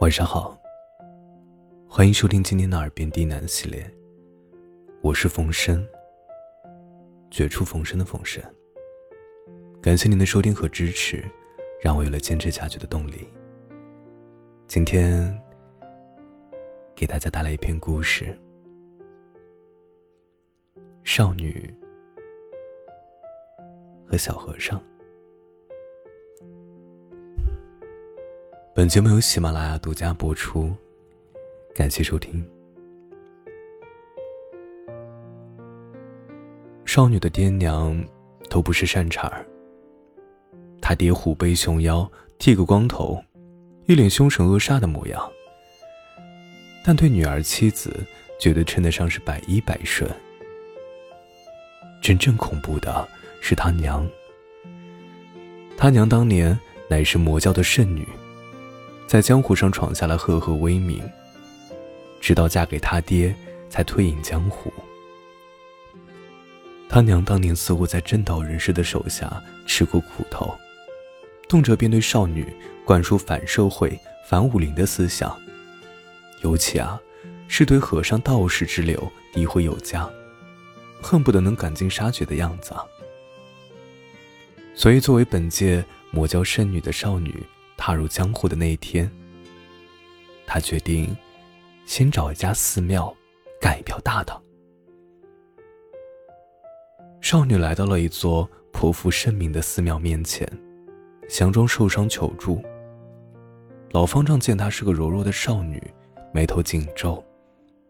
晚上好，欢迎收听今天的《耳边低喃》系列，我是冯生，绝处逢生的冯生。感谢您的收听和支持，让我有了坚持下去的动力。今天给大家带来一篇故事，《少女和小和尚》。本节目由喜马拉雅独家播出，感谢收听。少女的爹娘都不是善茬儿，他爹虎背熊腰，剃个光头，一脸凶神恶煞的模样，但对女儿妻子绝对称得上是百依百顺。真正恐怖的是他娘，他娘当年乃是魔教的圣女。在江湖上闯下了赫赫威名，直到嫁给他爹，才退隐江湖。他娘当年似乎在正道人士的手下吃过苦头，动辄便对少女灌输反社会、反武林的思想，尤其啊，是对和尚、道士之流诋毁有加，恨不得能赶尽杀绝的样子。所以，作为本届魔教圣女的少女。踏入江湖的那一天，他决定先找一家寺庙干一票大的。少女来到了一座颇负盛名的寺庙面前，佯装受伤求助。老方丈见她是个柔弱的少女，眉头紧皱，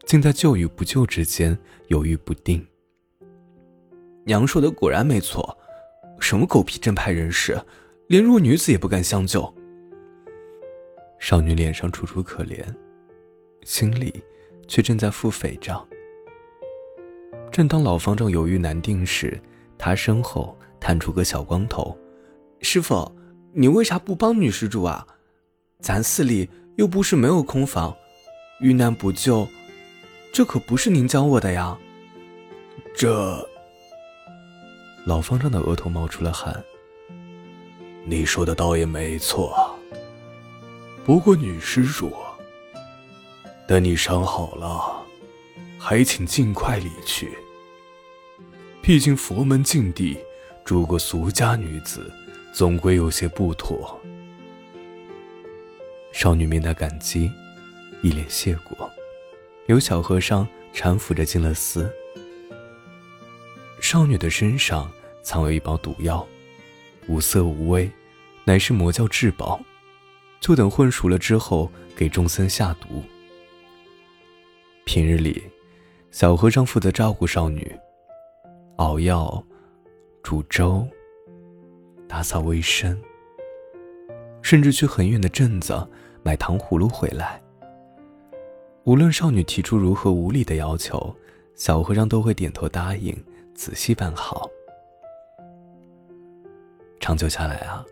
竟在救与不救之间犹豫不定。娘说的果然没错，什么狗屁正派人士，连弱女子也不敢相救。少女脸上楚楚可怜，心里却正在付诽账。正当老方丈犹豫难定时，他身后探出个小光头：“师傅，你为啥不帮女施主啊？咱寺里又不是没有空房，遇难不救，这可不是您教我的呀。”这……老方丈的额头冒出了汗。你说的倒也没错。不过，女施主，等你伤好了，还请尽快离去。毕竟佛门禁地，住个俗家女子，总归有些不妥。少女面带感激，一脸谢过。有小和尚搀扶着进了寺。少女的身上藏有一包毒药，无色无味，乃是魔教至宝。就等混熟了之后，给众僧下毒。平日里，小和尚负责照顾少女，熬药、煮粥、打扫卫生，甚至去很远的镇子买糖葫芦回来。无论少女提出如何无理的要求，小和尚都会点头答应，仔细办好。长久下来啊。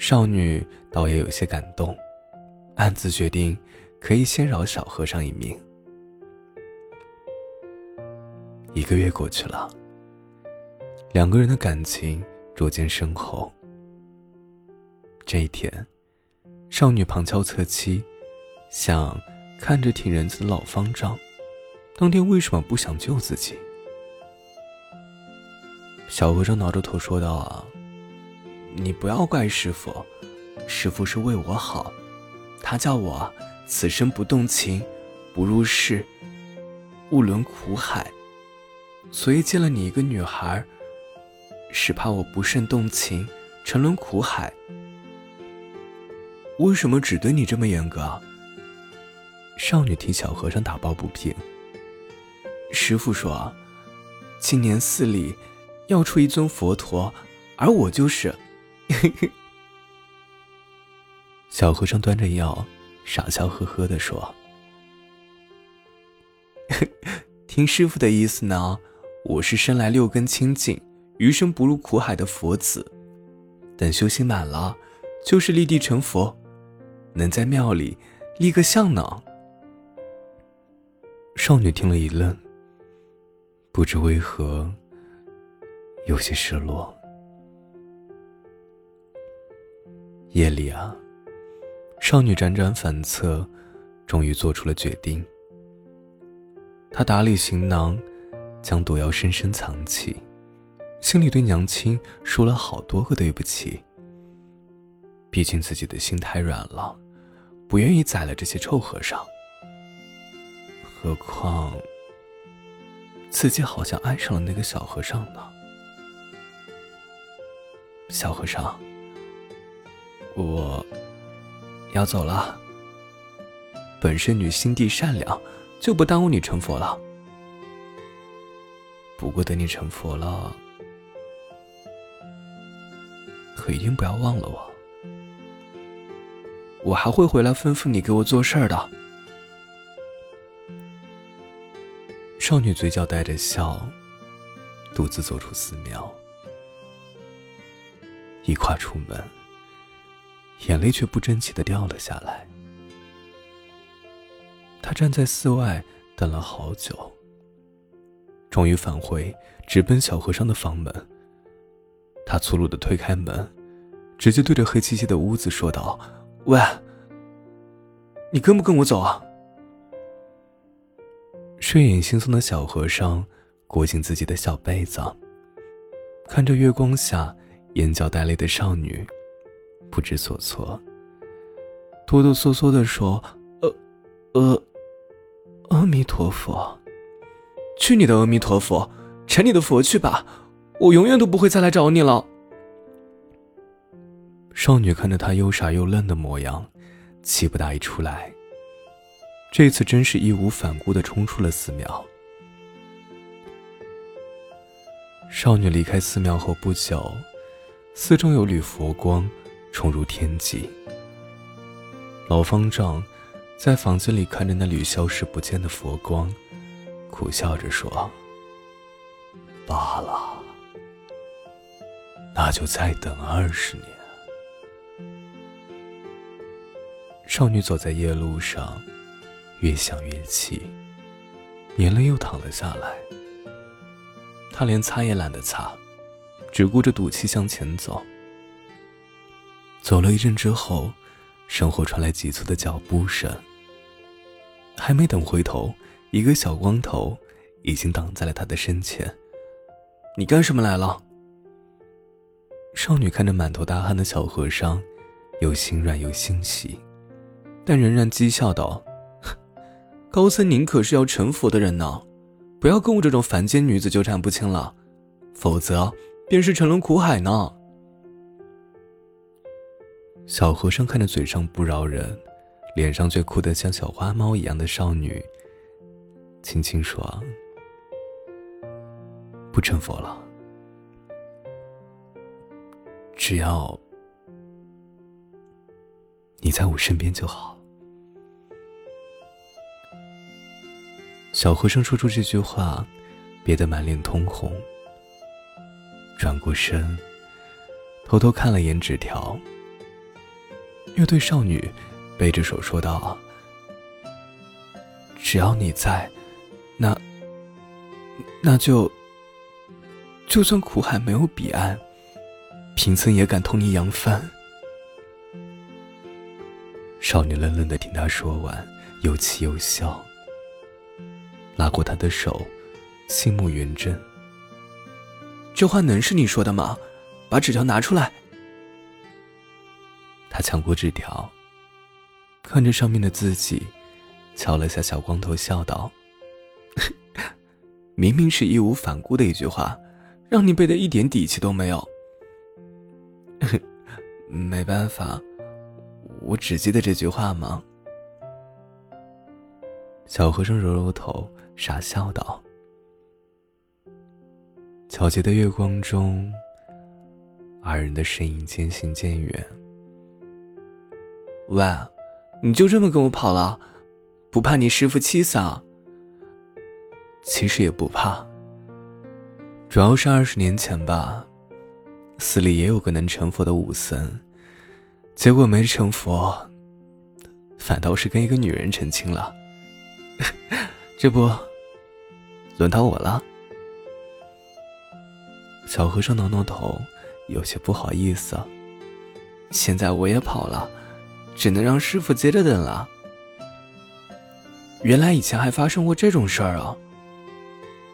少女倒也有些感动，暗自决定可以先饶小和尚一命。一个月过去了，两个人的感情逐渐深厚。这一天，少女旁敲侧击，想看着挺仁慈的老方丈，当天为什么不想救自己？小和尚挠着头说道：“啊。”你不要怪师傅，师傅是为我好，他叫我此生不动情，不入世，勿沦苦海，所以见了你一个女孩，是怕我不慎动情，沉沦苦海。为什么只对你这么严格？少女替小和尚打抱不平。师傅说，今年寺里要出一尊佛陀，而我就是。小和尚端着药，傻笑呵呵的说：“听师傅的意思呢，我是生来六根清净，余生不入苦海的佛子。等修行满了，就是立地成佛，能在庙里立个像呢。”少女听了一愣，不知为何，有些失落。夜里啊，少女辗转反侧，终于做出了决定。她打理行囊，将毒药深深藏起，心里对娘亲说了好多个对不起。毕竟自己的心太软了，不愿意宰了这些臭和尚。何况自己好像爱上了那个小和尚呢。小和尚，我。要走了，本身女心地善良，就不耽误你成佛了。不过等你成佛了，可一定不要忘了我。我还会回来吩咐你给我做事儿的。少女嘴角带着笑，独自走出寺庙，一跨出门。眼泪却不争气的掉了下来。他站在寺外等了好久，终于返回，直奔小和尚的房门。他粗鲁的推开门，直接对着黑漆漆的屋子说道：“喂，你跟不跟我走啊？”睡眼惺忪的小和尚裹紧自己的小被子，看着月光下眼角带泪的少女。不知所措，哆哆嗦嗦的说：“呃，呃，阿弥陀佛，去你的阿弥陀佛，成你的佛去吧，我永远都不会再来找你了。”少女看着他又傻又愣的模样，气不打一处来。这次真是义无反顾的冲出了寺庙。少女离开寺庙后不久，寺中有缕佛光。冲入天际。老方丈在房子里看着那缕消失不见的佛光，苦笑着说：“罢了，那就再等二十年。”少女走在夜路上，越想越气，眼泪又淌了下来。她连擦也懒得擦，只顾着赌气向前走。走了一阵之后，身后传来急促的脚步声。还没等回头，一个小光头已经挡在了他的身前。“你干什么来了？”少女看着满头大汗的小和尚，又心软又欣喜，但仍然讥笑道：“高僧您可是要成佛的人呢，不要跟我这种凡间女子纠缠不清了，否则便是沉沦苦海呢。”小和尚看着嘴上不饶人，脸上却哭得像小花猫一样的少女，轻轻说：“不成佛了，只要你在我身边就好。”小和尚说出这句话，憋得满脸通红，转过身，偷偷看了眼纸条。又对少女背着手说道：“只要你在，那那就就算苦海没有彼岸，贫僧也敢同你扬帆。”少女愣愣的听他说完，又气又笑，拉过他的手，心目圆睁：“这话能是你说的吗？把纸条拿出来。”抢过纸条，看着上面的字迹，敲了下小光头，笑道：“ 明明是义无反顾的一句话，让你背的一点底气都没有。没办法，我只记得这句话吗？”小和尚揉揉头，傻笑道：“皎洁的月光中，二人的身影渐行渐远。”喂，你就这么跟我跑了，不怕你师傅气死啊？其实也不怕，主要是二十年前吧，寺里也有个能成佛的武僧，结果没成佛，反倒是跟一个女人成亲了。这不，轮到我了。小和尚挠挠头，有些不好意思。现在我也跑了。只能让师傅接着等了。原来以前还发生过这种事儿啊！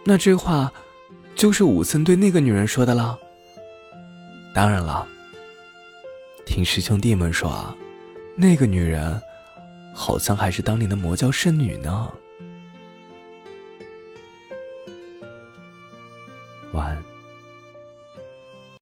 那这话，就是武僧对那个女人说的了。当然了，听师兄弟们说啊，那个女人，好像还是当年的魔教圣女呢。